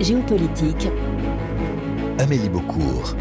Géopolitique. Amélie Beaucourt.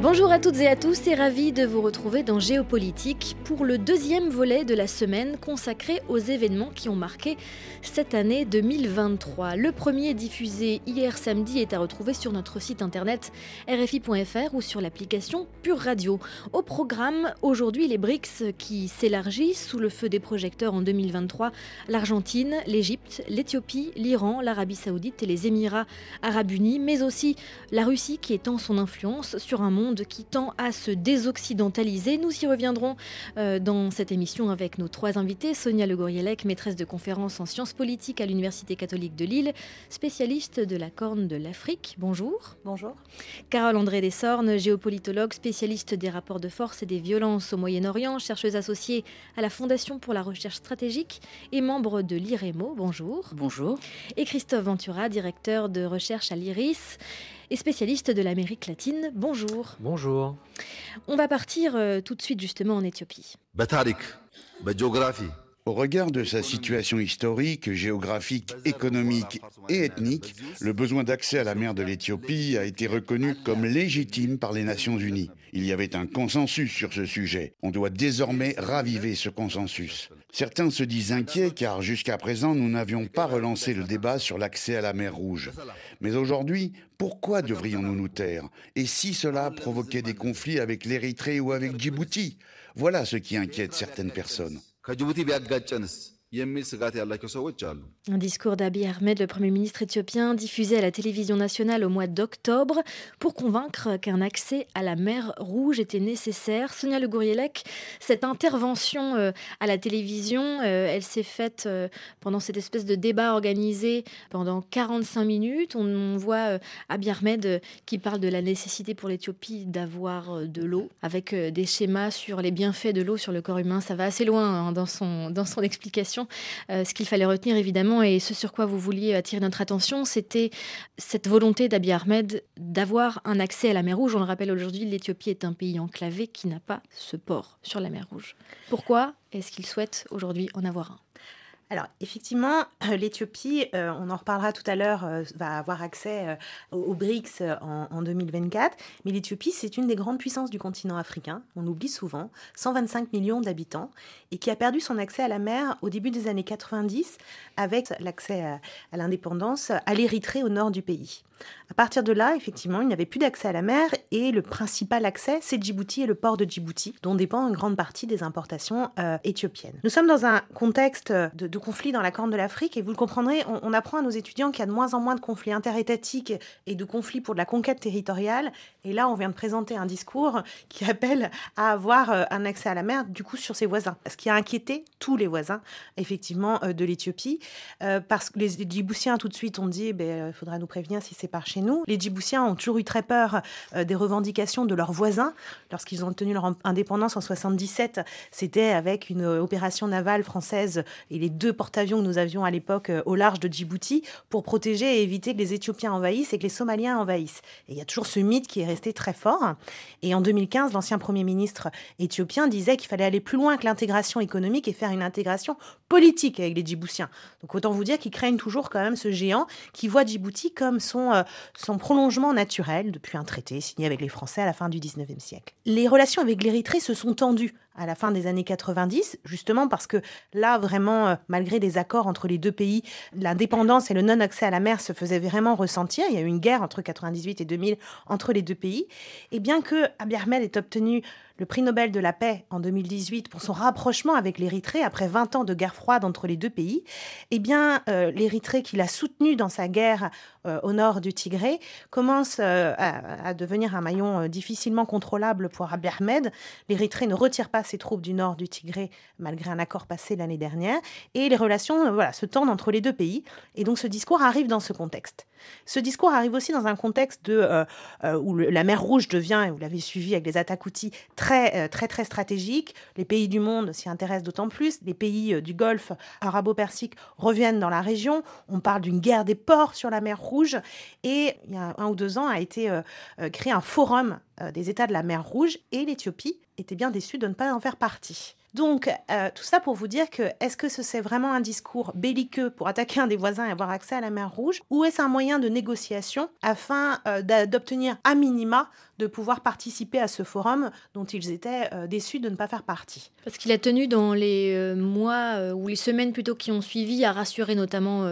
Bonjour à toutes et à tous et ravi de vous retrouver dans Géopolitique pour le deuxième volet de la semaine consacré aux événements qui ont marqué cette année 2023. Le premier diffusé hier samedi est à retrouver sur notre site internet rfi.fr ou sur l'application Pure Radio. Au programme, aujourd'hui les BRICS qui s'élargissent sous le feu des projecteurs en 2023, l'Argentine, l'Égypte, l'Éthiopie, l'Iran, l'Arabie saoudite et les Émirats arabes unis, mais aussi la Russie qui étend son influence sur un monde qui tend à se désoccidentaliser. Nous y reviendrons dans cette émission avec nos trois invités. Sonia Le Gourielec, maîtresse de conférences en sciences politiques à l'Université catholique de Lille, spécialiste de la Corne de l'Afrique. Bonjour. Bonjour. Carole André Desornes, géopolitologue, spécialiste des rapports de force et des violences au Moyen-Orient, chercheuse associée à la Fondation pour la recherche stratégique et membre de l'IREMO. Bonjour. Bonjour. Et Christophe Ventura, directeur de recherche à l'IRIS et spécialiste de l'Amérique latine. Bonjour. Bonjour. On va partir euh, tout de suite justement en Éthiopie. Au regard de sa situation historique, géographique, économique et ethnique, le besoin d'accès à la mer de l'Éthiopie a été reconnu comme légitime par les Nations Unies. Il y avait un consensus sur ce sujet. On doit désormais raviver ce consensus. Certains se disent inquiets car jusqu'à présent nous n'avions pas relancé le débat sur l'accès à la mer Rouge. Mais aujourd'hui, pourquoi devrions-nous nous taire? Et si cela provoquait des conflits avec l'Érythrée ou avec Djibouti? Voilà ce qui inquiète certaines personnes. ከጅቡቲ ቢያጋጨንስ የሚል ስጋት ያላቸው ሰዎች አሉ። Un discours d'Abiy Ahmed, le Premier ministre éthiopien, diffusé à la télévision nationale au mois d'octobre pour convaincre qu'un accès à la mer Rouge était nécessaire. Sonia Le Gourielec, cette intervention euh, à la télévision, euh, elle s'est faite euh, pendant cette espèce de débat organisé pendant 45 minutes. On, voit Abiy Ahmed qui parle de la nécessité pour l'Éthiopie d'avoir de l'eau, avec des schémas sur les bienfaits de l'eau sur le corps humain. Ça va assez loin hein, dans, son, dans son explication. Ce qu'il fallait retenir évidemment et ce sur quoi vous vouliez attirer notre attention, c'était cette volonté d'Abiy Ahmed d'avoir un accès à la mer Rouge. On le rappelle aujourd'hui, l'Éthiopie est un pays enclavé qui n'a pas ce port sur la mer Rouge. Pourquoi est-ce qu'il souhaite aujourd'hui en avoir un? Alors, effectivement, l'Éthiopie, euh, on en reparlera tout à l'heure, euh, va avoir accès aux BRICS en, en, 2024. Mais l'Éthiopie, c'est une des grandes puissances du continent africain. On oublie souvent. 125 millions d'habitants et qui a perdu son accès à la mer au début des années 90 avec l'accès à, l'indépendance à l'Érythrée au nord du pays. À partir de là, effectivement, il n'y avait plus d'accès à la mer et le principal accès, c'est Djibouti et le port de Djibouti, dont dépend une grande partie des importations euh, éthiopiennes. Nous sommes dans un contexte de, conflit dans la Corne de l'Afrique et vous le comprendrez, on, apprend à nos étudiants qu'il y a de moins en moins de conflits interétatiques et de conflits pour de la conquête territoriale. Et là, on vient de présenter un discours qui appelle à avoir euh, un accès à la mer, du coup, sur ses voisins qui a inquiété tous les voisins, effectivement, euh, de l'Éthiopie. Euh, parce que les Djiboutiens, tout de suite, ont dit, il ben, euh, faudra nous prévenir si c'est par chez nous. Les Djiboutiens ont toujours eu très peur des revendications de leurs voisins. Lorsqu'ils ont obtenu leur indépendance en 77, c'était avec une opération navale française et les deux porte-avions que nous avions à l'époque au large de Djibouti pour protéger et éviter que les Éthiopiens envahissent et que les Somaliens envahissent. Et il y a toujours ce mythe qui est resté très fort. Et en 2015, l'ancien Premier ministre éthiopien disait qu'il fallait aller plus loin que l'intégration économique et faire une intégration politique avec les Djiboutiens. Donc autant vous dire qu'ils craignent toujours quand même ce géant qui voit Djibouti comme son, euh, son prolongement naturel depuis un traité signé avec les Français à la fin du 19e siècle. Les relations avec l'Érythrée se sont tendues à la fin des années 90, justement parce que là, vraiment, euh, malgré des accords entre les deux pays, l'indépendance et le non-accès à la mer se faisaient vraiment ressentir. Il y a eu une guerre entre 98 et 2000 entre les deux pays. Et bien que Abiy Ahmed ait obtenu le prix Nobel de la paix en 2018 pour son rapprochement avec l'Érythrée après 20 ans de guerre froide entre les deux pays, eh bien, euh, l'Érythrée qu'il a soutenu dans sa guerre euh, au nord du Tigré commence à, à, devenir un maillon difficilement contrôlable pour Abiy Ahmed. L'Érythrée ne retire pas ses troupes du nord du Tigré, malgré un accord passé l'année dernière. Et les relations euh, voilà, se tendent entre les deux pays. Et donc ce discours arrive dans ce contexte. Ce discours arrive aussi dans un contexte euh, euh, où la mer Rouge devient, et vous l'avez suivi avec les attaques outils, très, très, très stratégique. Les pays du monde s'y intéressent d'autant plus. Les pays du Golfe arabo-persique reviennent dans la région. On parle d'une guerre des ports sur la mer Rouge. Et il y a un ou deux ans a été créé un forum des États de la mer Rouge et l'Éthiopie était bien déçue de ne pas en faire partie. Donc, euh, tout ça pour vous dire que est-ce que c'est vraiment un discours belliqueux pour attaquer un des voisins et avoir accès à la mer Rouge, ou est-ce un moyen de négociation afin euh, d'obtenir à minima de pouvoir participer à ce forum dont ils étaient euh, déçus de ne pas faire partie. Parce qu'il a tenu dans les mois ou les semaines plutôt qui ont suivi à rassurer notamment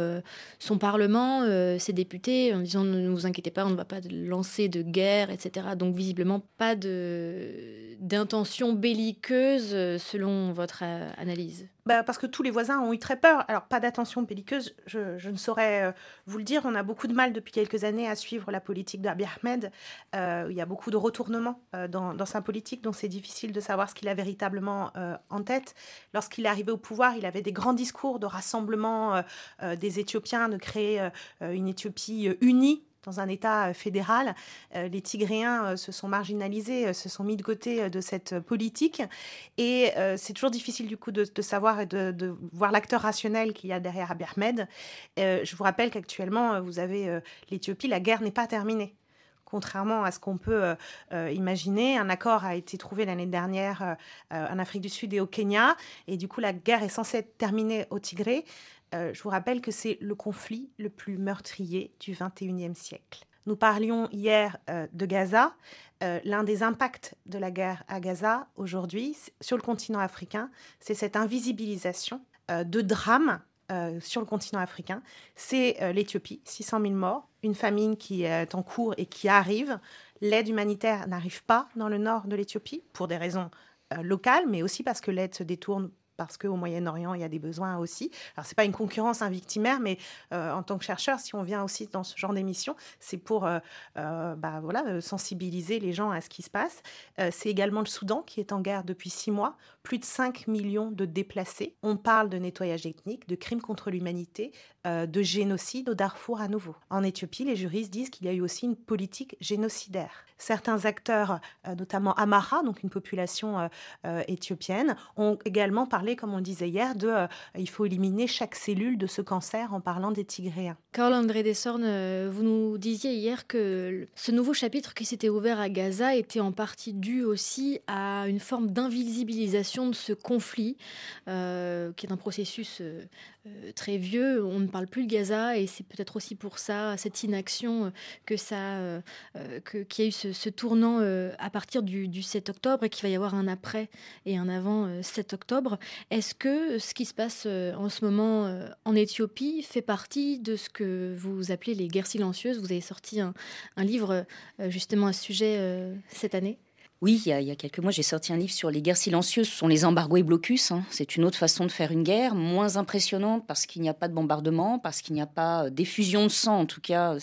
son Parlement, ses députés, en disant ne vous inquiétez pas, on ne va pas lancer de guerre, etc. Donc visiblement pas d'intention belliqueuse selon votre euh, analyse bah, Parce que tous les voisins ont eu très peur. Alors, pas d'attention belliqueuse, je, ne saurais euh, vous le dire. On a beaucoup de mal depuis quelques années à suivre la politique d'Abiy Ahmed. Euh, il y a beaucoup de retournements dans, sa politique, donc c'est difficile de savoir ce qu'il a véritablement en tête. Lorsqu'il est arrivé au pouvoir, il avait des grands discours de rassemblement des Éthiopiens, de créer une Éthiopie unie dans un État euh, fédéral. Euh, les Tigréens euh, se sont marginalisés, se sont mis de côté de cette politique. Et c'est toujours difficile du coup de, savoir et de, voir l'acteur rationnel qu'il y a derrière Abiy Ahmed. je vous rappelle qu'actuellement, vous avez l'Éthiopie, la guerre n'est pas terminée contrairement à ce qu'on peut imaginer. Un accord a été trouvé l'année dernière en Afrique du Sud et au Kenya, et du coup la guerre est censée être terminée au Tigré. Euh, je vous rappelle que c'est le conflit le plus meurtrier du XXIe siècle. Nous parlions hier euh, de Gaza. Euh, l'un des impacts de la guerre à Gaza aujourd'hui sur le continent africain, c'est cette invisibilisation de drames sur le continent africain. C'est l'Éthiopie, 600 000 morts, une famine qui est en cours et qui arrive. L'aide humanitaire n'arrive pas dans le nord de l'Éthiopie pour des raisons locales, mais aussi parce que l'aide se détourne parce qu'au Moyen-Orient, il y a des besoins aussi. Alors, ce n'est pas une concurrence invictimaire, mais euh, en tant que chercheur, si on vient aussi dans ce genre d'émission, c'est pour euh, euh, bah, sensibiliser les gens à ce qui se passe. c'est également le Soudan qui est en guerre depuis six mois, plus de 5 millions de déplacés. On parle de nettoyage ethnique, de crimes contre l'humanité, de génocide au Darfour à nouveau. En Éthiopie, les juristes disent qu'il y a eu aussi une politique génocidaire. Certains acteurs, notamment Amara, donc une population éthiopienne, ont également parlé comme on disait hier, de euh, il faut éliminer chaque cellule de ce cancer en parlant des tigréens. Carl André Dessornes, euh, vous nous disiez hier que ce nouveau chapitre qui s'était ouvert à Gaza était en partie dû aussi à une forme d'invisibilisation de ce conflit, euh, qui est un processus très vieux. On ne parle plus de Gaza et c'est peut-être aussi pour ça, cette inaction, que ça, qu'il y a eu ce, tournant à partir du, du, 7 octobre et qu'il va y avoir un après et un avant 7 octobre. Est-ce que ce qui se passe euh, en ce moment euh, en Éthiopie fait partie de ce que vous appelez les guerres silencieuses? Vous avez sorti un, livre euh, justement à ce sujet cette année oui, il y, a, quelques mois, j'ai sorti un livre sur les guerres silencieuses. Ce sont les embargos et blocus. Hein. C'est une autre façon de faire une guerre, moins impressionnante parce qu'il n'y a pas de bombardement, parce qu'il n'y a pas d'effusion de sang, en tout cas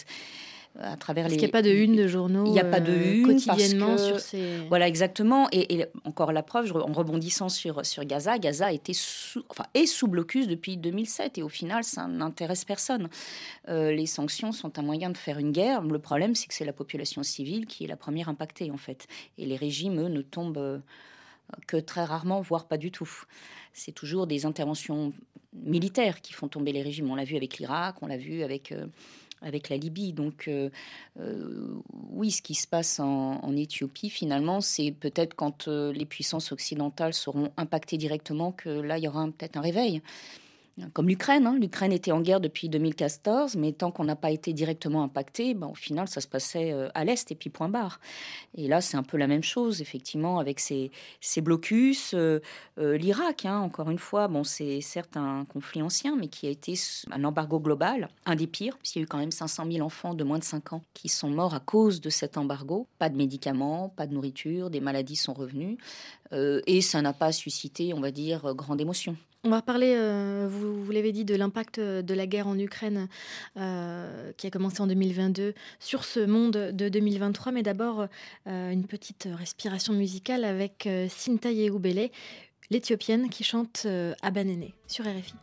à travers les. qu'il n'y a pas de une de journaux. Il n'y a pas de euh, une quotidiennement sur ces. Voilà exactement. Et, encore la preuve, en rebondissant sur sur Gaza, Gaza était sous, enfin est sous blocus depuis 2007 et au final, ça n'intéresse personne. Euh, les sanctions sont un moyen de faire une guerre. Le problème, c'est que c'est la population civile qui est la première impactée en fait. Et les régimes eux, ne tombent euh, que très rarement, voire pas du tout. C'est toujours des interventions militaires qui font tomber les régimes. On l'a vu avec l'Irak, on l'a vu avec avec la Libye. Donc euh, euh, oui, ce qui se passe en, Éthiopie, finalement, c'est peut-être quand euh, les puissances occidentales seront impactées directement que là, il y aura peut-être un réveil comme l'Ukraine. Hein. L'Ukraine était en guerre depuis 2014, mais tant qu'on n'a pas été directement impacté, ben, au final, ça se passait euh, à l'Est et puis point barre. Et là, c'est un peu la même chose, effectivement, avec ces, blocus. Euh, euh, L'Irak, hein, encore une fois, bon, c'est certes un conflit ancien, mais qui a été un embargo global, un des pires, puisqu'il y a eu quand même 500 000 enfants de moins de 5 ans qui sont morts à cause de cet embargo. Pas de médicaments, pas de nourriture, des maladies sont revenues. et ça n'a pas suscité, on va dire, grande émotion. On va parler, euh, vous, l'avez dit, de l'impact de la guerre en Ukraine euh, qui a commencé en 2022 sur ce monde de 2023. Mais d'abord, euh, une petite respiration musicale avec Sinta Yehoubele, l'Éthiopienne qui chante Abanene sur RFI.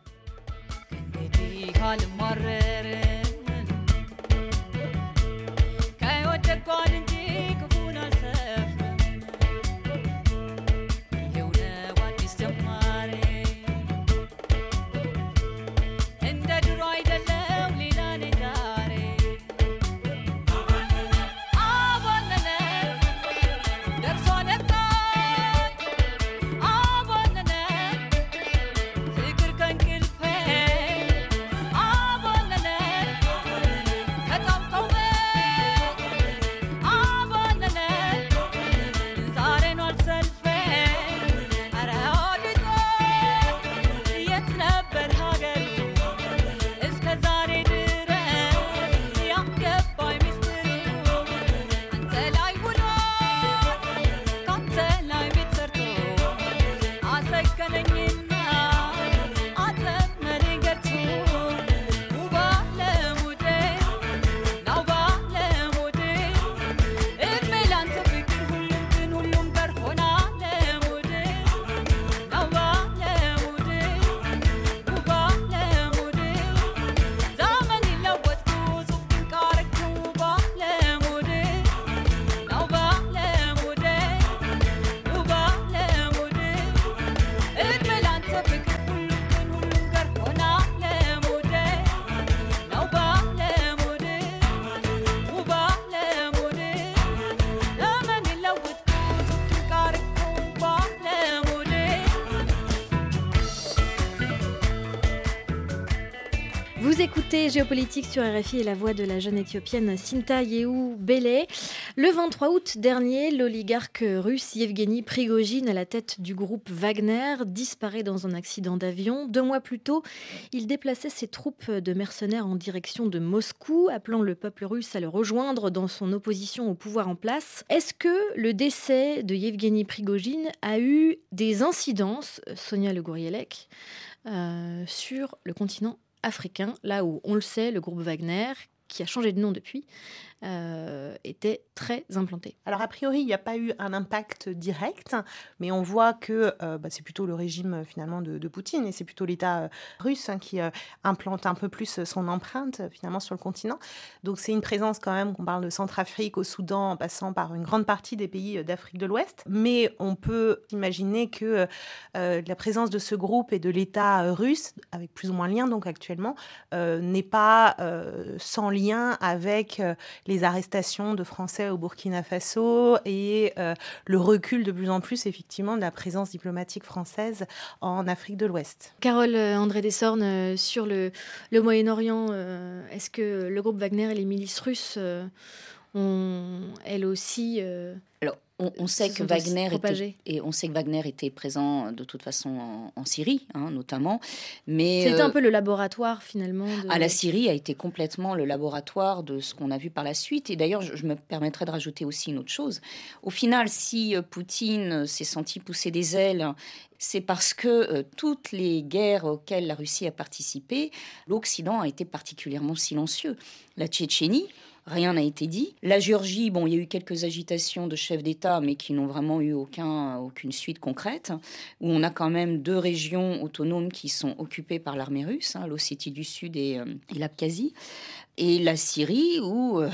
Géopolitique sur RFI et la voix de la jeune éthiopienne Sinta Yehu Bele. Le 23 août dernier, l'oligarque russe Yevgeny Prigogine, à la tête du groupe Wagner, disparaît dans un accident d'avion. Deux mois plus tôt, il déplaçait ses troupes de mercenaires en direction de Moscou, appelant le peuple russe à le rejoindre dans son opposition au pouvoir en place. Est-ce que le décès de Yevgeny Prigogine a eu des incidences, Sonia Le Gourielec, euh, sur le continent africain, là où, on le sait, le groupe Wagner, qui a changé de nom depuis, euh, était très implanté. Alors a priori, il n'y a pas eu un impact direct, mais on voit que euh, bah, c'est plutôt le régime finalement de, Poutine et c'est plutôt l'État euh, russe hein, qui implante un peu plus son empreinte finalement sur le continent. Donc c'est une présence quand même, qu'on parle de Centrafrique au Soudan, en passant par une grande partie des pays d'Afrique de l'Ouest. Mais on peut imaginer que la présence de ce groupe et de l'État russe, avec plus ou moins lien donc actuellement, n'est pas sans lien avec les les arrestations de Français au Burkina Faso et euh, le recul de plus en plus effectivement de la présence diplomatique française en Afrique de l'Ouest. Carole euh, André Dessornes, euh, sur le, le Moyen-Orient, est-ce que le groupe Wagner et les milices russes ont elles aussi on, sait que Wagner était, et on sait que Wagner était présent de toute façon en, Syrie, hein, notamment. Mais c'était un euh, peu le laboratoire finalement. De... Ah, la Syrie a été complètement le laboratoire de ce qu'on a vu par la suite. Et d'ailleurs, je, me permettrai de rajouter aussi une autre chose. Au final, si euh, Poutine s'est senti pousser des ailes c'est parce que euh, toutes les guerres auxquelles la Russie a participé, l'Occident a été particulièrement silencieux. La Tchétchénie, rien n'a été dit. La Géorgie, bon, il y a eu quelques agitations de chefs d'État, mais qui n'ont vraiment eu aucun, aucune suite concrète, où on a quand même deux régions autonomes qui sont occupées par l'armée russe, hein, l'Ossétie du Sud et, euh, et l'Abkhazie et la Syrie, où euh,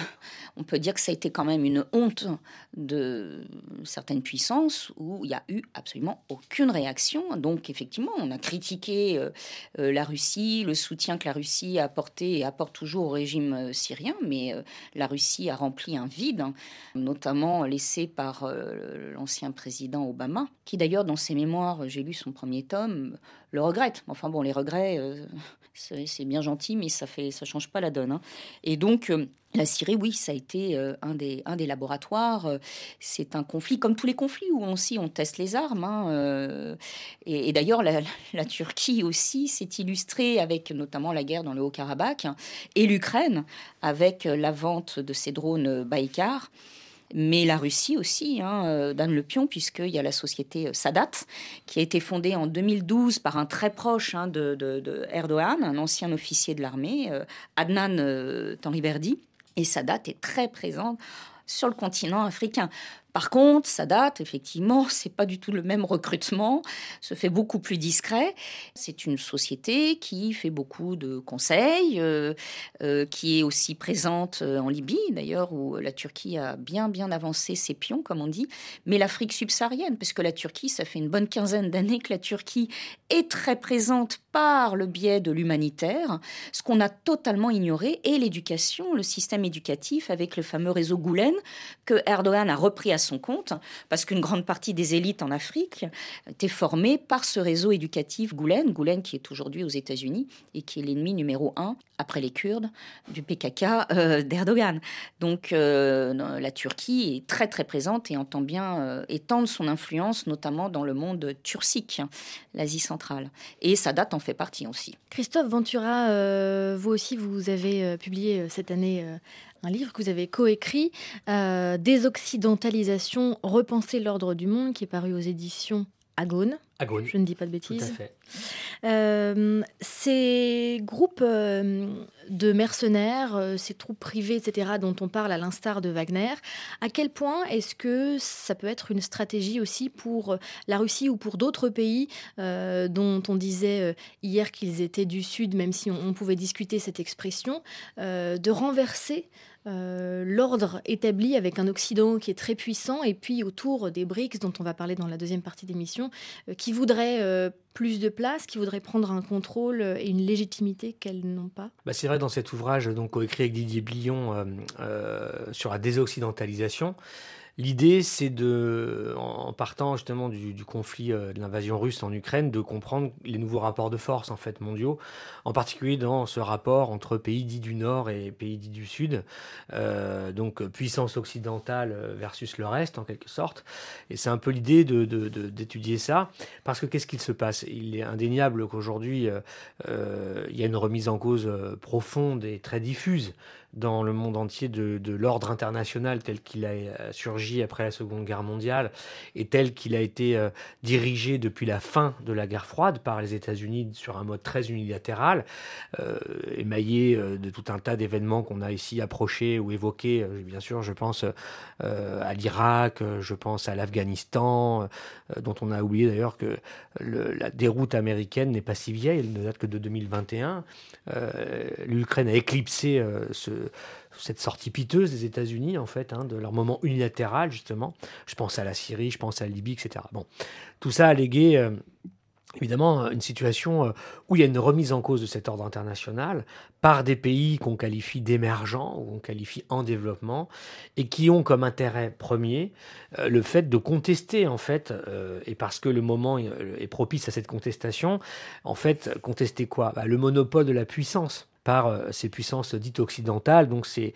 on peut dire que ça a été quand même une honte de certaines puissances, où il n'y a eu absolument aucune réaction. Donc effectivement, on a critiqué euh, euh, la Russie, le soutien que la Russie a apporté et apporte toujours au régime syrien, mais la Russie a rempli un vide, hein, notamment laissé par l'ancien président Obama, qui d'ailleurs dans ses mémoires, j'ai lu son premier tome, le regrette. Enfin bon, les regrets c'est bien gentil, mais ça fait, ça change pas la donne. Hein. Et donc, euh, la Syrie, oui, ça a été euh, un, des, un des laboratoires. Euh, c'est un conflit, comme tous les conflits où on, aussi on teste les armes. Hein, et, d'ailleurs, la, Turquie aussi s'est illustrée avec notamment la guerre dans le Haut-Karabakh et l'Ukraine avec la vente de ces drones Baïkar mais la Russie aussi, hein, euh, Dan Le Pion, puisqu'il y a la société euh, Sadat, qui a été fondée en 2012 par un très proche hein, Erdogan, un ancien officier de l'armée, euh, Adnan Tanriverdi. Et Sadat est très présente sur le continent africain. Par contre, ça date, effectivement, c'est pas du tout le même recrutement, se fait beaucoup plus discret. C'est une société qui fait beaucoup de conseils, euh, euh, qui est aussi présente euh, en Libye, d'ailleurs, où la Turquie a bien, bien avancé ses pions, comme on dit, mais l'Afrique subsaharienne, parce que la Turquie, ça fait une bonne quinzaine d'années que la Turquie est très présente par le biais de l'humanitaire, ce qu'on a totalement ignoré, et l'éducation, le système éducatif, avec le fameux réseau Goulen, que Erdogan a repris à son compte, parce qu'une grande partie des élites en Afrique étaient formées par ce réseau éducatif Goulen, Goulen qui est aujourd'hui aux États-Unis et qui est l'ennemi numéro un, après les Kurdes, du PKK euh, d'Erdogan. Donc euh, la Turquie est très très présente et entend bien euh, étendre son influence, notamment dans le monde turcique, l'Asie centrale. Et sa date en fait partie aussi. Christophe Ventura, vous aussi, vous avez publié cette année un livre que vous avez coécrit, euh, Désoccidentalisation, repenser l'ordre du monde, qui est paru aux éditions Agone. Agone. Je ne dis pas de bêtises. Tout à fait. Euh, ces groupes euh, de mercenaires, ces troupes privées, etc., dont on parle à l'instar de Wagner, à quel point est-ce que ça peut être une stratégie aussi pour la Russie ou pour d'autres pays dont on disait hier qu'ils étaient du Sud, même si on, pouvait discuter cette expression, de renverser l'ordre établi avec un Occident qui est très puissant et puis autour des BRICS dont on va parler dans la deuxième partie d'émission, qui voudraient plus de place, qui voudraient prendre un contrôle et une légitimité qu'elles n'ont pas. Bah C'est vrai, dans cet ouvrage donc écrit avec Didier Blion euh, euh, sur la désoccidentalisation, L'idée, c'est de, en partant justement du, conflit euh, de l'invasion russe en Ukraine, de comprendre les nouveaux rapports de force en fait mondiaux, en particulier dans ce rapport entre pays dits du Nord et pays dits du Sud, euh, donc puissance occidentale versus le reste en quelque sorte. Et c'est un peu l'idée d'étudier de, ça, parce que qu'est-ce qu'il se passe? Il est indéniable qu'aujourd'hui, euh, il y a une remise en cause profonde et très diffuse dans le monde entier de, l'ordre international tel qu'il a euh, surgi après la Seconde Guerre mondiale et tel qu'il a été euh, dirigé depuis la fin de la guerre froide par les États-Unis sur un mode très unilatéral, euh, émaillé de tout un tas d'événements qu'on a ici approchés ou évoqués. Bien sûr, je pense à l'Irak, je pense à l'Afghanistan, dont on a oublié d'ailleurs que la déroute américaine n'est pas si vieille, elle ne date que de 2021. L'Ukraine a éclipsé ce, cette sortie piteuse des États-Unis, en fait, hein, de leur moment unilatéral, justement. Je pense à la Syrie, je pense à la Libye, etc. Bon, tout ça a légué. Euh, évidemment une situation euh, où il y a une remise en cause de cet ordre international par des pays qu'on qualifie d'émergents ou qu'on qualifie en développement et qui ont comme intérêt premier euh, le fait de contester en fait et parce que le moment est propice à cette contestation en fait contester quoi? Bah, le monopole de la puissance par euh, ces puissances dites occidentales. Donc c'est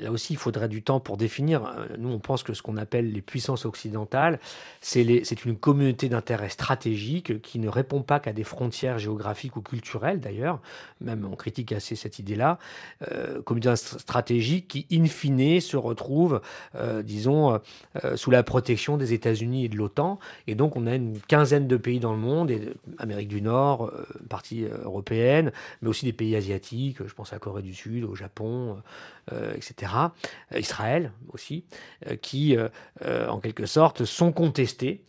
là aussi il faudrait du temps pour définir. Euh, nous on pense que ce qu'on appelle les puissances occidentales, c'est une communauté d'intérêts stratégiques qui ne répond pas qu'à des frontières géographiques ou culturelles d'ailleurs. Même on critique assez cette idée-là. Euh, communauté stratégique qui in fine se retrouve, disons, sous la protection des États-Unis et de l'OTAN. Et donc on a une quinzaine de pays dans le monde, et Amérique du Nord, partie européenne, mais aussi des pays asiatiques je pense à la Corée du Sud, au Japon, euh, etc., Israël aussi, euh, qui, euh, en quelque sorte, sont contestés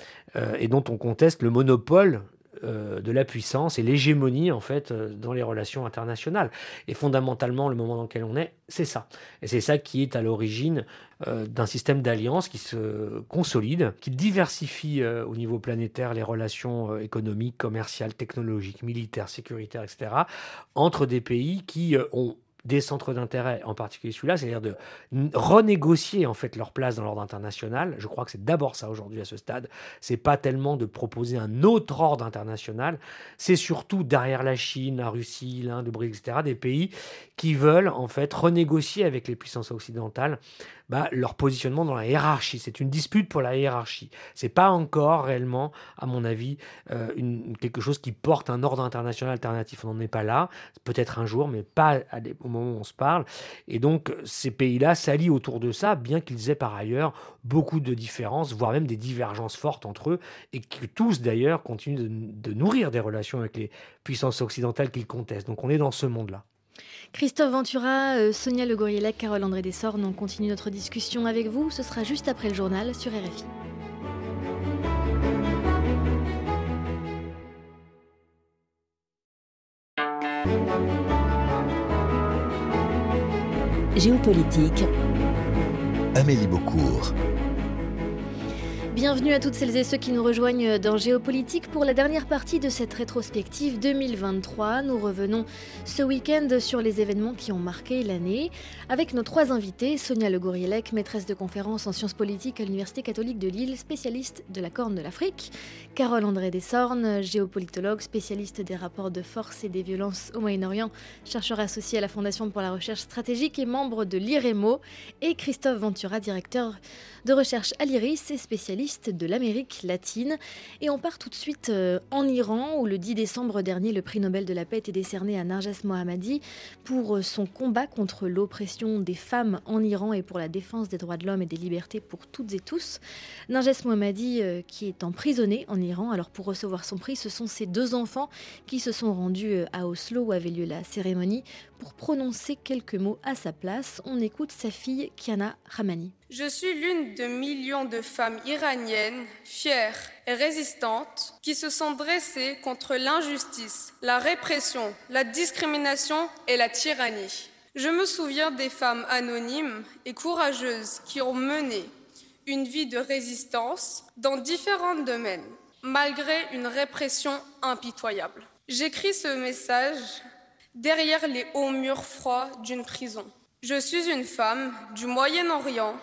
et dont on conteste le monopole de la puissance et l'hégémonie en fait dans les relations internationales. Et fondamentalement, le moment dans lequel on est, c'est ça. Et c'est ça qui est à l'origine d'un système d'alliance qui se consolide, qui diversifie au niveau planétaire les relations économiques, commerciales, technologiques, militaires, sécuritaires, etc., entre des pays qui ont des centres d'intérêt, en particulier celui-là, c'est-à-dire de renégocier en fait leur place dans l'ordre international. Je crois que c'est d'abord ça aujourd'hui à ce stade. C'est pas tellement de proposer un autre ordre international, c'est surtout derrière la Chine, la Russie, l'Inde, le Brésil, etc., des pays qui veulent en fait renégocier avec les puissances occidentales bah, leur positionnement dans la hiérarchie. C'est une dispute pour la hiérarchie. C'est pas encore réellement, à mon avis, euh, quelque chose qui porte un ordre international alternatif. On n'en est pas là. Peut-être un jour, mais pas au moment où on se parle. Et donc, ces pays-là s'allient autour de ça, bien qu'ils aient par ailleurs beaucoup de différences, voire même des divergences fortes entre eux, et que tous d'ailleurs continuent de nourrir des relations avec les puissances occidentales qu'ils contestent. Donc, on est dans ce monde-là. Christophe Ventura, euh, Sonia Le Gourielec, Carole André Dessornes, on continue notre discussion avec vous. Ce sera juste après le journal sur RFI. Géopolitique. Amélie Beaucourt. Bienvenue à toutes celles et ceux qui nous rejoignent dans Géopolitique pour la dernière partie de cette rétrospective 2023. Nous revenons ce week-end sur les événements qui ont marqué l'année avec nos trois invités, Sonia Le Gourielec, maîtresse de conférence en sciences politiques à l'Université catholique de Lille, spécialiste de la Corne de l'Afrique, Carole André Dessornes, géopolitologue, spécialiste des rapports de force et des violences au Moyen-Orient, chercheur associé à la Fondation pour la recherche stratégique et membre de l'IREMO, et Christophe Ventura, directeur de recherche à l'IRIS et spécialiste de l'Amérique latine. Et on part tout de suite euh, en Iran, où le 10 décembre dernier, le prix Nobel de la paix était décerné à Narges Mohammadi pour euh, son combat contre l'oppression des femmes en Iran et pour la défense des droits de l'homme et des libertés pour toutes et tous. Narges Mohammadi, euh, qui est emprisonné en Iran, alors pour recevoir son prix, ce sont ses deux enfants qui se sont rendus à Oslo où avait lieu la cérémonie pour prononcer quelques mots à sa place. On écoute sa fille Kiana Ramani. Je suis l'une de millions de femmes iraniennes fières et résistantes qui se sont dressées contre l'injustice, la répression, la discrimination et la tyrannie. Je me souviens des femmes anonymes et courageuses qui ont mené une vie de résistance dans différents domaines, malgré une répression impitoyable. J'écris ce message derrière les hauts murs froids d'une prison. Je suis une femme du Moyen-Orient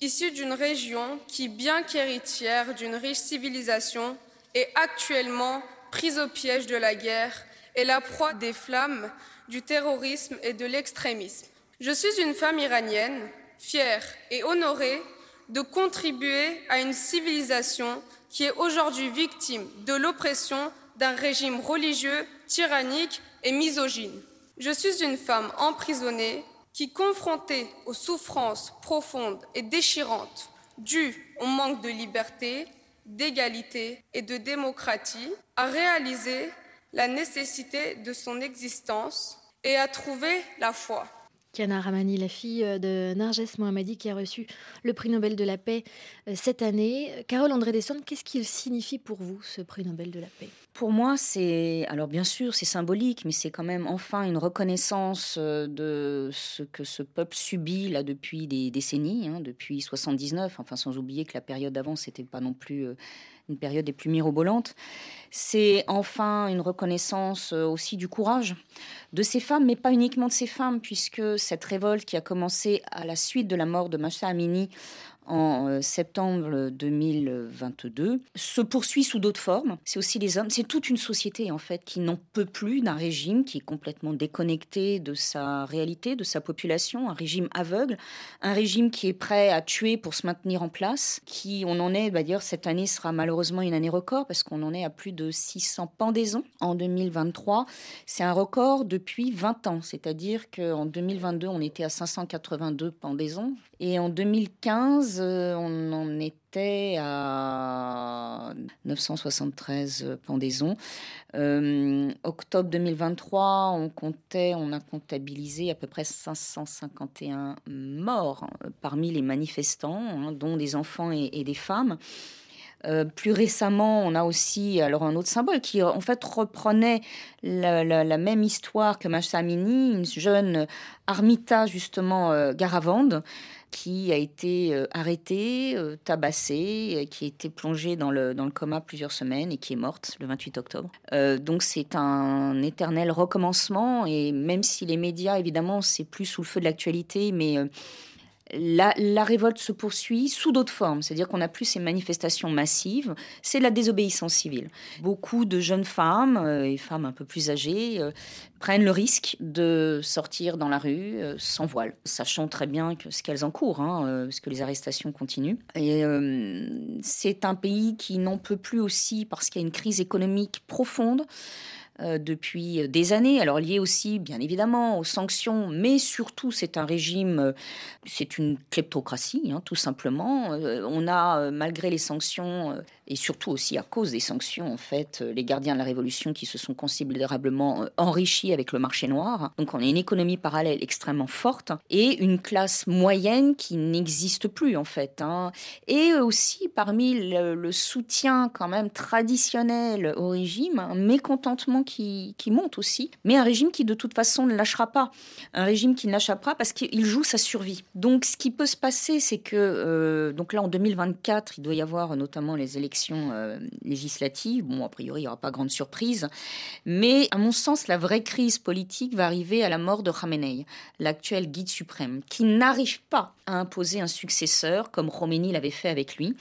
issue d'une région qui, bien qu'héritière d'une riche civilisation, est actuellement prise au piège de la guerre et la proie des flammes du terrorisme et de l'extrémisme. Je suis une femme iranienne, fière et honorée de contribuer à une civilisation qui est aujourd'hui victime de l'oppression d'un régime religieux, tyrannique et misogyne. Je suis une femme emprisonnée qui, confrontée aux souffrances profondes et déchirantes dues au manque de liberté, d'égalité et de démocratie, a réalisé la nécessité de son existence et a trouvé la foi. Kiana Ramani, la fille euh, de Narges Mohammadi qui a reçu le prix Nobel de la paix euh, cette année. Carole André Desson, qu'est-ce qu'il signifie pour vous, ce prix Nobel de la paix? Pour moi, c'est, alors bien sûr, c'est symbolique, mais c'est quand même enfin une reconnaissance euh, de ce que ce peuple subit là depuis des décennies, hein, depuis 79, enfin sans oublier que la période d'avant, c'était pas non plus une période des plus mirobolantes. C'est enfin une reconnaissance euh, aussi du courage de ces femmes, mais pas uniquement de ces femmes, puisque cette révolte qui a commencé à la suite de la mort de Masha Amini en euh, septembre 2022 se poursuit sous d'autres formes. C'est aussi les hommes, c'est toute une société en fait qui n'en peut plus d'un régime qui est complètement déconnecté de sa réalité, de sa population, un régime aveugle, un régime qui est prêt à tuer pour se maintenir en place, qui on en est, bah, d'ailleurs cette année sera malheureusement une année record parce qu'on en est à plus de 600 pendaisons en 2023. C'est un record depuis 20 ans, c'est-à-dire qu'en 2022 on était à 582 pendaisons et en 2015, euh, on en était à 973 pendaisons. Euh, octobre 2023, on comptait, on a comptabilisé à peu près 551 morts hein, parmi les manifestants, hein, dont des enfants et, des femmes. Euh, plus récemment, on a aussi alors un autre symbole qui en fait reprenait la, même histoire que Amini, une jeune Armita justement Garavande, qui a été euh, arrêtée, euh, tabassée, euh, qui a été plongée dans le, dans le coma plusieurs semaines et qui est morte le 28 octobre. donc c'est un éternel recommencement et même si les médias, évidemment, c'est plus sous le feu de l'actualité, mais la, révolte se poursuit sous d'autres formes, c'est-à-dire qu'on n'a plus ces manifestations massives, c'est la désobéissance civile. Beaucoup de jeunes femmes euh, et femmes un peu plus âgées euh, prennent le risque de sortir dans la rue euh, sans voile, sachant très bien ce qu'elles encourent, hein, parce que les arrestations continuent. Et c'est un pays qui n'en peut plus aussi parce qu'il y a une crise économique profonde. Euh, depuis euh, des années, alors lié aussi bien évidemment aux sanctions, mais surtout c'est un régime, euh, c'est une kleptocratie hein, tout simplement. on a malgré les sanctions et surtout aussi à cause des sanctions en fait les gardiens de la révolution qui se sont considérablement enrichis avec le marché noir. Donc on a une économie parallèle extrêmement forte et une classe moyenne qui n'existe plus en fait. Hein. Et aussi parmi le, le, soutien quand même traditionnel au régime, un mécontentement qui, monte aussi, mais un régime qui de toute façon ne lâchera pas. Un régime qui ne lâchera pas parce qu'il joue sa survie. Donc ce qui peut se passer, c'est que euh, donc là en 2024, il doit y avoir notamment les élections euh, législatives. Bon, a priori, il n'y aura pas grande surprise. Mais à mon sens, la vraie crise politique va arriver à la mort de Khamenei, l'actuel guide suprême, qui n'arrive pas à imposer un successeur comme Khomeini l'avait fait avec lui.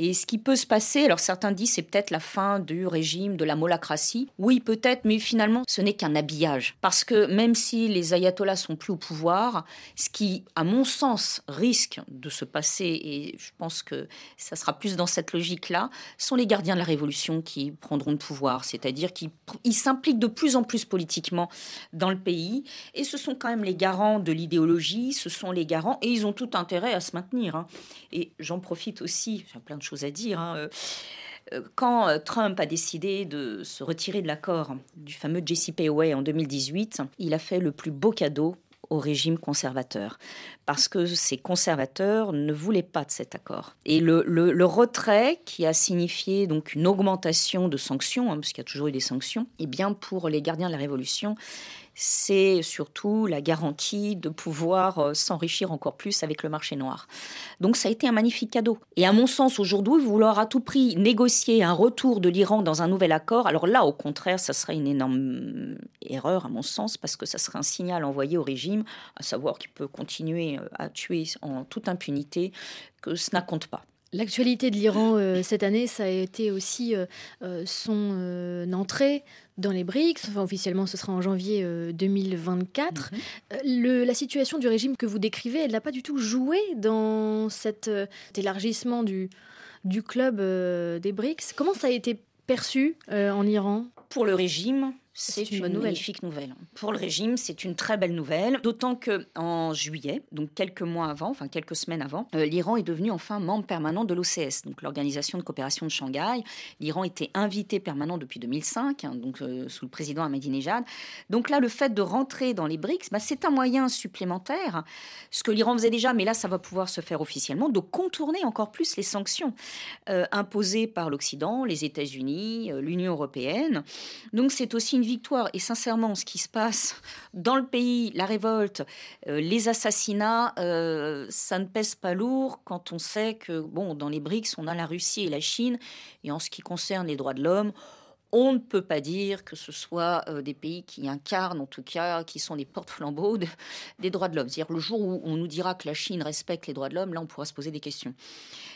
Et ce qui peut se passer, alors certains disent c'est peut-être la fin du régime de la molacratie. Oui, peut-être, mais finalement, ce n'est qu'un habillage. Parce que même si les ayatollahs sont plus au pouvoir, ce qui, à mon sens, risque de se passer, et je pense que ça sera plus dans cette logique-là, sont les gardiens de la révolution qui prendront le pouvoir. C'est-à-dire qu'ils s'impliquent de plus en plus politiquement dans le pays. Et ce sont quand même les garants de l'idéologie, ce sont les garants, et ils ont tout intérêt à se maintenir. Hein. Et j'en profite aussi, j'ai plein de choses à dire. Hein, euh, euh, quand euh, Trump a décidé de se retirer de l'accord du fameux JCPOA en 2018, il a fait le plus beau cadeau au régime conservateur, parce que ces conservateurs ne voulaient pas de cet accord. Et le, le, retrait, qui a signifié donc une augmentation de sanctions, hein, parce qu'il y a toujours eu des sanctions, et eh bien pour les gardiens de la Révolution, c'est surtout la garantie de pouvoir euh, s'enrichir encore plus avec le marché noir. Donc ça a été un magnifique cadeau. Et à mon sens, aujourd'hui, vouloir à tout prix négocier un retour de l'Iran dans un nouvel accord, alors là, au contraire, ça serait une énorme erreur, à mon sens, parce que ça serait un signal envoyé au régime, à savoir qu'il peut continuer euh, à tuer en toute impunité, que cela compte pas. L'actualité de l'Iran euh, cette année, ça a été aussi son entrée dans les BRICS. Enfin, officiellement, ce sera en janvier 2024. Euh, mhm. euh, la situation du régime que vous décrivez, elle n'a pas du tout joué dans cet euh, élargissement du, du club des BRICS. Comment ça a été perçu en Iran? Pour le régime, c'est une, magnifique nouvelle. Pour le régime, c'est une très belle nouvelle, d'autant que en juillet, donc quelques mois avant, enfin quelques semaines avant, euh, l'Iran est devenu enfin membre permanent de l'OCS, donc l'Organisation de coopération de Shanghai. L'Iran était invité permanent depuis 2005, hein, donc euh, sous le président Ahmadinejad. Donc là, le fait de rentrer dans les BRICS, bah, c'est un moyen supplémentaire, ce que l'Iran faisait déjà, mais là, ça va pouvoir se faire officiellement, de contourner encore plus les sanctions euh, imposées par l'Occident, les États-Unis, l'Union européenne. Donc c'est aussi une victoire. Et sincèrement, ce qui se passe dans le pays, la révolte, euh, les assassinats, euh, ça ne pèse pas lourd quand on sait que, bon, dans les BRICS, on a la Russie et la Chine. Et en ce qui concerne les droits de l'homme, on ne peut pas dire que ce soit euh, des pays qui incarnent, en tout cas, qui sont des porte-flambeaux des droits de l'homme. C'est-à-dire le jour où on nous dira que la Chine respecte les droits de l'homme, là, on pourra se poser des questions.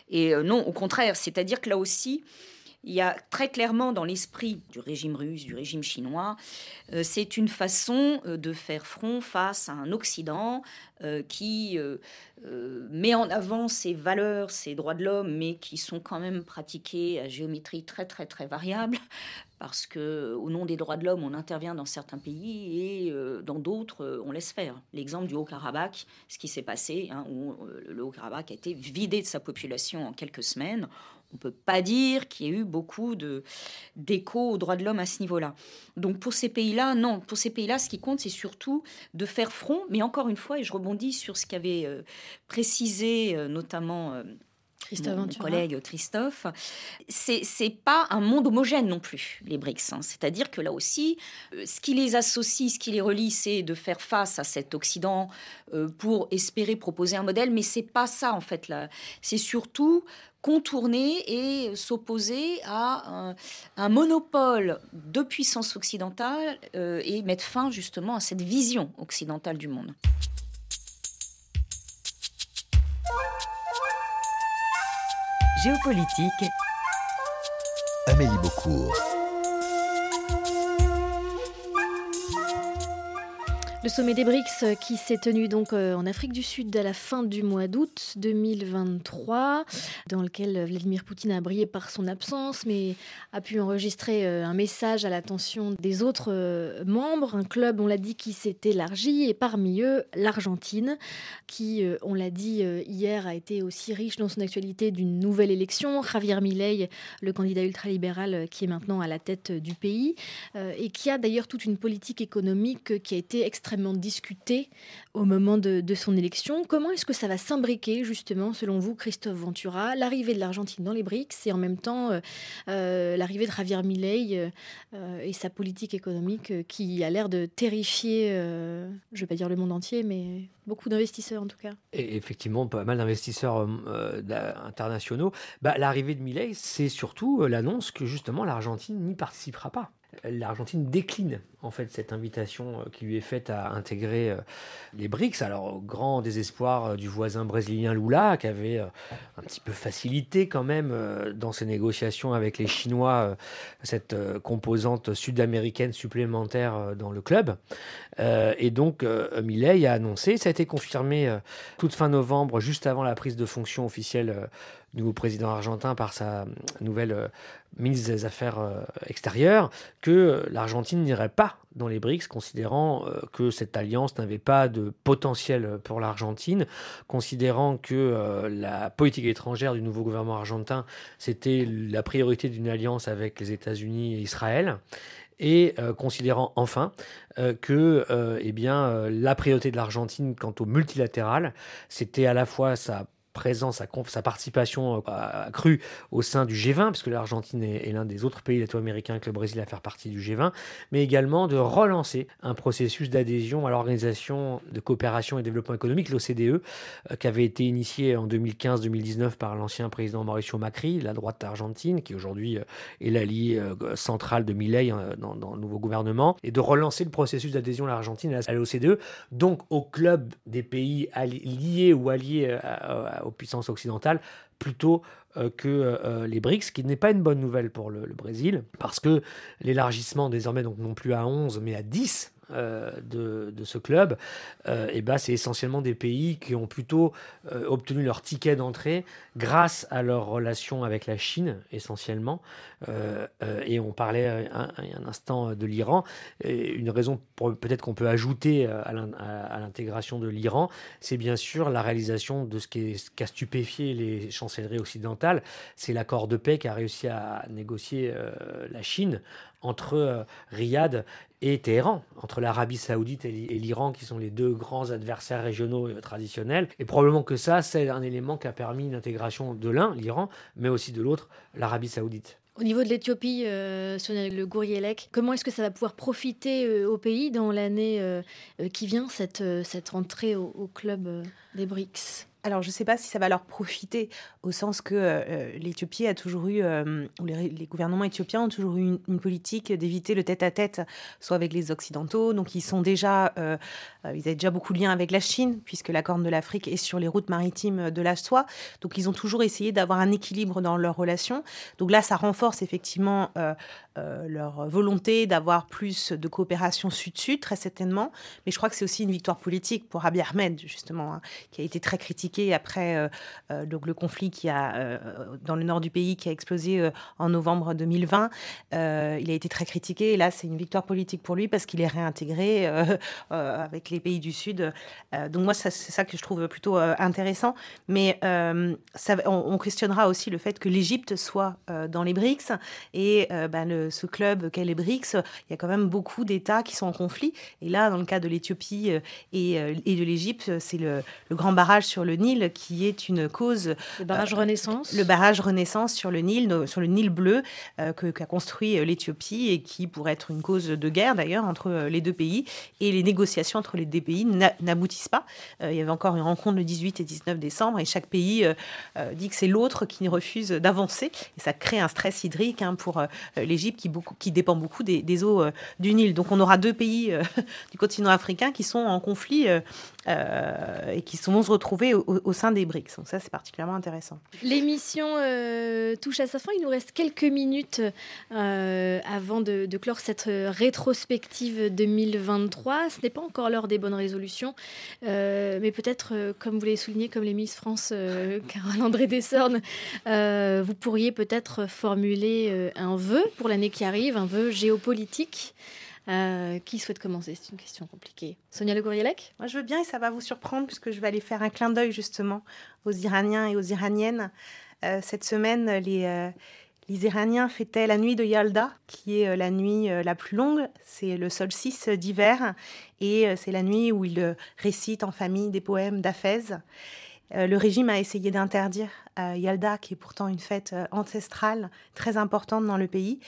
Et non, au contraire, c'est-à-dire que là aussi, il y a très clairement dans l'esprit du régime russe, du régime chinois, euh, c'est une façon euh, de faire front face à un Occident euh, qui met en avant ses valeurs, ses droits de l'homme, mais qui sont quand même pratiqués à géométrie très très très variable, parce que au nom des droits de l'homme, on intervient dans certains pays et dans d'autres, on laisse faire. L'exemple du Haut-Karabakh, ce qui s'est passé, hein, où le Haut-Karabakh a été vidé de sa population en quelques semaines on ne peut pas dire qu'il y ait eu beaucoup d'écho aux droits de l'homme à ce niveau-là. Donc pour ces pays-là, non. Pour ces pays-là, ce qui compte, c'est surtout de faire front. Mais encore une fois, et je rebondis sur ce qu'avait euh, précisé euh, notamment euh, Christophe mon, collègue Christophe, c'est c'est pas un monde homogène non plus les BRICS. Hein. C'est-à-dire que là aussi, ce qui les associe, ce qui les relie, c'est de faire face à cet Occident pour espérer proposer un modèle. Mais c'est pas ça en fait là. C'est surtout contourner et s'opposer à un, monopole de puissance occidentale euh, et mettre fin justement à cette vision occidentale du monde. Géopolitique. Amélie Beaucourt. Le sommet des BRICS qui s'est tenu donc euh, en Afrique du Sud à la fin du mois d'août 2023, dans lequel Vladimir Poutine a brillé par son absence, mais a pu enregistrer euh, un message à l'attention des autres euh, membres. Un club, on l'a dit, qui s'est élargi, et parmi eux, l'Argentine, qui, on l'a dit hier, a été aussi riche dans son actualité d'une nouvelle élection. Javier Milei, le candidat ultralibéral qui est maintenant à la tête du pays, et qui a d'ailleurs toute une politique économique qui a été extrêmement discuté au moment de, son élection. Comment est-ce que ça va s'imbriquer, justement, selon vous, Christophe Ventura, l'arrivée de l'Argentine dans les BRICS et en même temps euh, euh, l'arrivée de Javier Milei euh, et sa politique économique qui a l'air de terrifier, je ne vais pas dire le monde entier, mais beaucoup d'investisseurs en tout cas. Et effectivement, pas mal d'investisseurs internationaux. Bah, l'arrivée de Milei, c'est surtout l'annonce que justement l'Argentine n'y participera pas l'Argentine décline en fait cette invitation euh, qui lui est faite à intégrer euh, les BRICS. Alors au grand désespoir euh, du voisin brésilien Lula, qui avait un petit peu facilité quand même dans ses négociations avec les Chinois cette composante sud-américaine supplémentaire dans le club. Et donc Milei a annoncé, ça a été confirmé toute fin novembre, juste avant la prise de fonction officielle nouveau président argentin par sa nouvelle euh, ministre des Affaires euh, extérieures, que l'Argentine n'irait pas dans les BRICS, considérant euh, que cette alliance n'avait pas de potentiel pour l'Argentine, considérant que la politique étrangère du nouveau gouvernement argentin, c'était la priorité d'une alliance avec les États-Unis et Israël et considérant enfin que eh la priorité de l'Argentine quant au multilatéral, c'était à la fois sa présence, sa, sa participation accrue au sein du G20, puisque l'Argentine est, l'un des autres pays latino-américains que le Brésil à faire partie du G20, mais également de relancer un processus d'adhésion à l'Organisation de coopération et développement économique, l'OCDE, qui avait été initié en 2015-2019 par l'ancien président Mauricio Macri, la droite argentine, qui aujourd'hui est l'allié central de Milei dans, le nouveau gouvernement, et de relancer le processus d'adhésion de l'Argentine à l'OCDE, donc au club des pays liés ou alliés aux puissances occidentales, plutôt euh, que euh, les BRICS, qui n'est pas une bonne nouvelle pour le, Brésil, parce que l'élargissement désormais, donc non plus à 11, mais à 10 euh, de, ce club, et ben, c'est essentiellement des pays qui ont plutôt obtenu leur ticket d'entrée grâce à leur relation avec la Chine, essentiellement. et on parlait un, instant de l'Iran. Une raison peut-être qu'on peut ajouter à l'intégration de l'Iran, c'est bien sûr la réalisation de ce qui, a stupéfié les chancelleries occidentales, c'est l'accord de paix qu'a réussi à négocier la Chine entre Riyad et Téhéran, entre l'Arabie saoudite et l'Iran, qui sont les deux grands adversaires régionaux traditionnels. Et probablement que ça, c'est un élément qui a permis de l'un, l'Iran, mais aussi de l'autre, l'Arabie saoudite. Au niveau de l'Éthiopie, euh, le Gourielek, comment est-ce que ça va pouvoir profiter euh, au pays dans l'année euh, qui vient, cette, cette entrée au, au club des BRICS? Alors, je ne sais pas si ça va leur profiter, au sens que euh, l'Éthiopie a toujours eu, euh, ou les, gouvernements éthiopiens ont toujours eu une, politique d'éviter le tête-à-tête, soit avec les Occidentaux. Donc, ils sont déjà, euh, ils avaient déjà beaucoup de liens avec la Chine, puisque la Corne de l'Afrique est sur les routes maritimes de la soie. Donc, ils ont toujours essayé d'avoir un équilibre dans leurs relations. Donc là, ça renforce effectivement leur volonté d'avoir plus de coopération sud-sud, très certainement. Mais je crois que c'est aussi une victoire politique pour Abiy Ahmed, justement, hein, qui a été très critiqué après euh, euh, donc le conflit qui a euh, dans le nord du pays qui a explosé en novembre 2020. il a été très critiqué et là c'est une victoire politique pour lui parce qu'il est réintégré avec les pays du Sud. donc moi c'est ça que je trouve plutôt intéressant. Mais ça, on, questionnera aussi le fait que l'Égypte soit dans les BRICS et ben, ce club qu'est les BRICS, il y a quand même beaucoup d'États qui sont en conflit. Et là, dans le cas de l'Éthiopie et, de l'Égypte, c'est le, le, grand barrage sur le Nil, qui est une cause. Le barrage euh, Renaissance. Le barrage Renaissance sur le Nil, sur le Nil bleu, euh, que qu'a construit euh, l'Éthiopie et qui pourrait être une cause de guerre d'ailleurs entre les deux pays. Et les négociations entre les deux pays n'aboutissent pas. il y avait encore une rencontre le 18 et 19 décembre et chaque pays dit que c'est l'autre qui refuse d'avancer. Et ça crée un stress hydrique hein, pour l'Égypte qui, qui dépend beaucoup des, eaux du Nil. Donc on aura deux pays du continent africain qui sont en conflit et qui vont se retrouver au, sein des BRICS. Donc ça, c'est particulièrement intéressant. L'émission euh, touche à sa fin. Il nous reste quelques minutes euh, avant de, clore cette rétrospective 2023. Ce n'est pas encore l'heure des bonnes résolutions, euh, mais peut-être, comme vous l'avez souligné, comme les Miss France, Carole André Dessornes, vous pourriez peut-être formuler un vœu pour l'année qui arrive, un vœu géopolitique. Euh, qui souhaite commencer? C'est une question compliquée. Sonia Le Gourielec Moi, je veux bien et ça va vous surprendre puisque je vais aller faire un clin d'œil justement aux Iraniens et aux Iraniennes. Euh, cette semaine, les, euh, les Iraniens fêtaient la nuit de Yalda, qui est la nuit la plus longue. C'est le solstice d'hiver et c'est la nuit où ils récitent en famille des poèmes d'Aphèse. Euh, le régime a essayé d'interdire euh, Yalda, qui est pourtant une fête euh, ancestrale très importante dans le pays,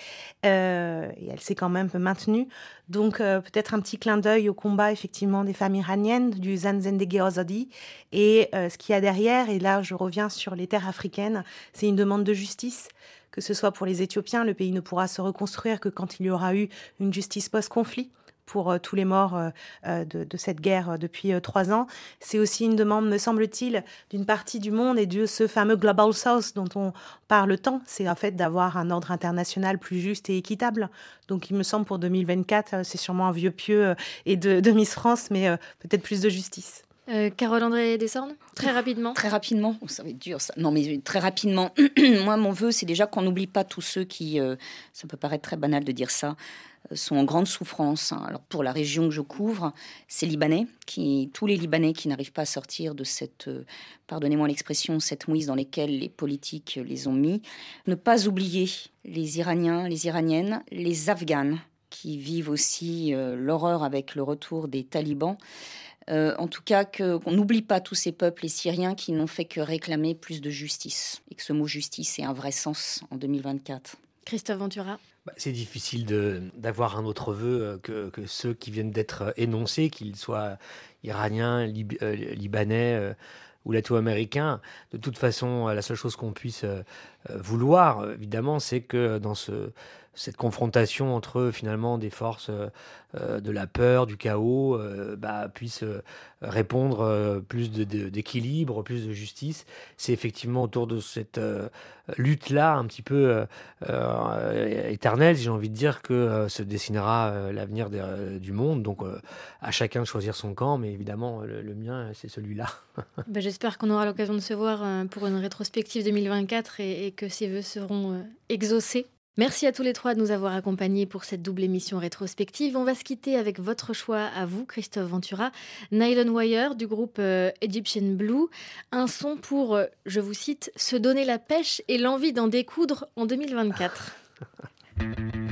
et elle s'est quand même maintenue. Donc peut-être un petit clin d'œil au combat effectivement des femmes iraniennes, du Zanzendege Azadi, et ce qu'il y a derrière, et là je reviens sur les terres africaines, c'est une demande de justice que ce soit pour les Éthiopiens, le pays ne pourra se reconstruire que quand il y aura eu une justice post-conflit pour euh, tous les morts euh, euh, de, cette guerre depuis trois ans. C'est aussi une demande, me semble-t-il, d'une partie du monde et de ce fameux Global South dont on parle tant. C'est en fait d'avoir un ordre international plus juste et équitable. Donc il me semble pour 2024, c'est sûrement un vieux pieux et de, de Miss France, mais peut-être plus de justice. Carole André Dessornes, très rapidement. Très rapidement, oh, ça va être dur ça. Non, mais très rapidement. Moi, mon vœu, c'est déjà qu'on n'oublie pas tous ceux qui, ça peut paraître très banal de dire ça, sont en grande souffrance. Hein. Alors pour la région que je couvre, c'est Libanais, qui, tous les Libanais qui n'arrivent pas à sortir de cette, euh, pardonnez-moi l'expression, cette mouise dans laquelle les politiques les ont mis. Ne pas oublier les Iraniens, les Iraniennes, les Afghanes qui vivent aussi euh, l'horreur avec le retour des talibans. Euh, en tout cas, qu'on n'oublie pas tous ces peuples, les Syriens, qui n'ont fait que réclamer plus de justice. Et que ce mot justice ait un vrai sens en 2024. Christophe Ventura bah, c'est difficile d'avoir un autre vœu que, que ceux qui viennent d'être énoncés, qu'ils soient iraniens, libanais ou latino-américains. De toute façon, la seule chose qu'on puisse vouloir, évidemment, c'est que dans ce, cette confrontation entre finalement des forces euh, euh, de la peur, du chaos, euh, bah, puisse répondre plus d'équilibre, plus de justice. C'est effectivement autour de cette lutte-là, un petit peu éternelle, j'ai envie de dire, que se dessinera l'avenir du monde. Donc à chacun de choisir son camp, mais évidemment, le, mien, c'est celui-là. Bah, j'espère qu'on aura l'occasion de se voir pour une rétrospective 2024 et, et que ces vœux seront exaucés. Merci à tous les trois de nous avoir accompagnés pour cette double émission rétrospective. On va se quitter avec votre choix à vous, Christophe Ventura, Nylon Wire du groupe euh, Egyptian Blue. Un son pour, euh, je vous cite, se donner la pêche et l'envie d'en découdre en 2024.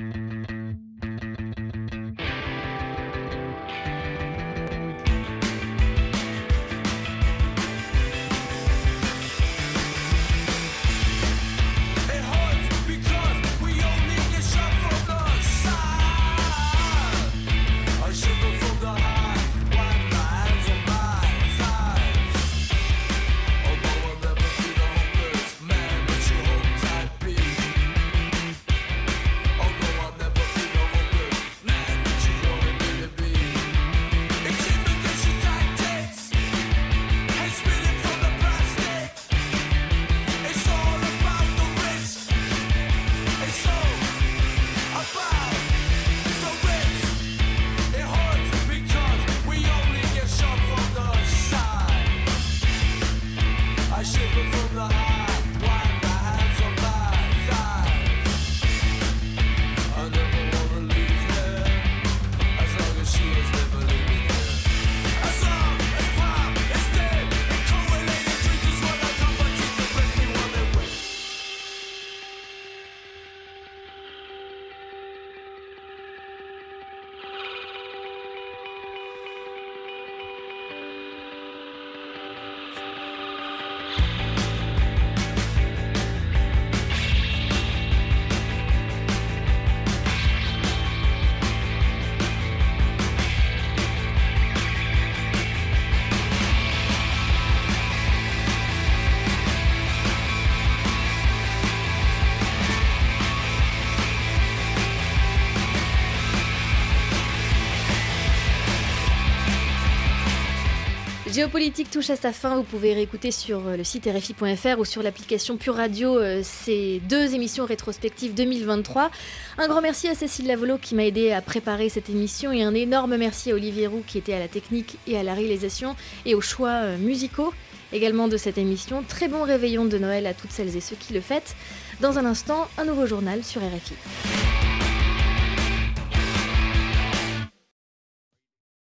Géopolitique touche à sa fin. Vous pouvez réécouter sur euh, le site rfi.fr ou sur l'application Pure Radio euh, ces deux émissions rétrospectives 2023. Un grand merci à Cécile Lavolo qui m'a aidé à préparer cette émission et un énorme merci à Olivier Roux qui était à la technique et à la réalisation et aux choix euh, musicaux également de cette émission. Très bon réveillon de Noël à toutes celles et ceux qui le fêtent. Dans un instant, un nouveau journal sur RFI.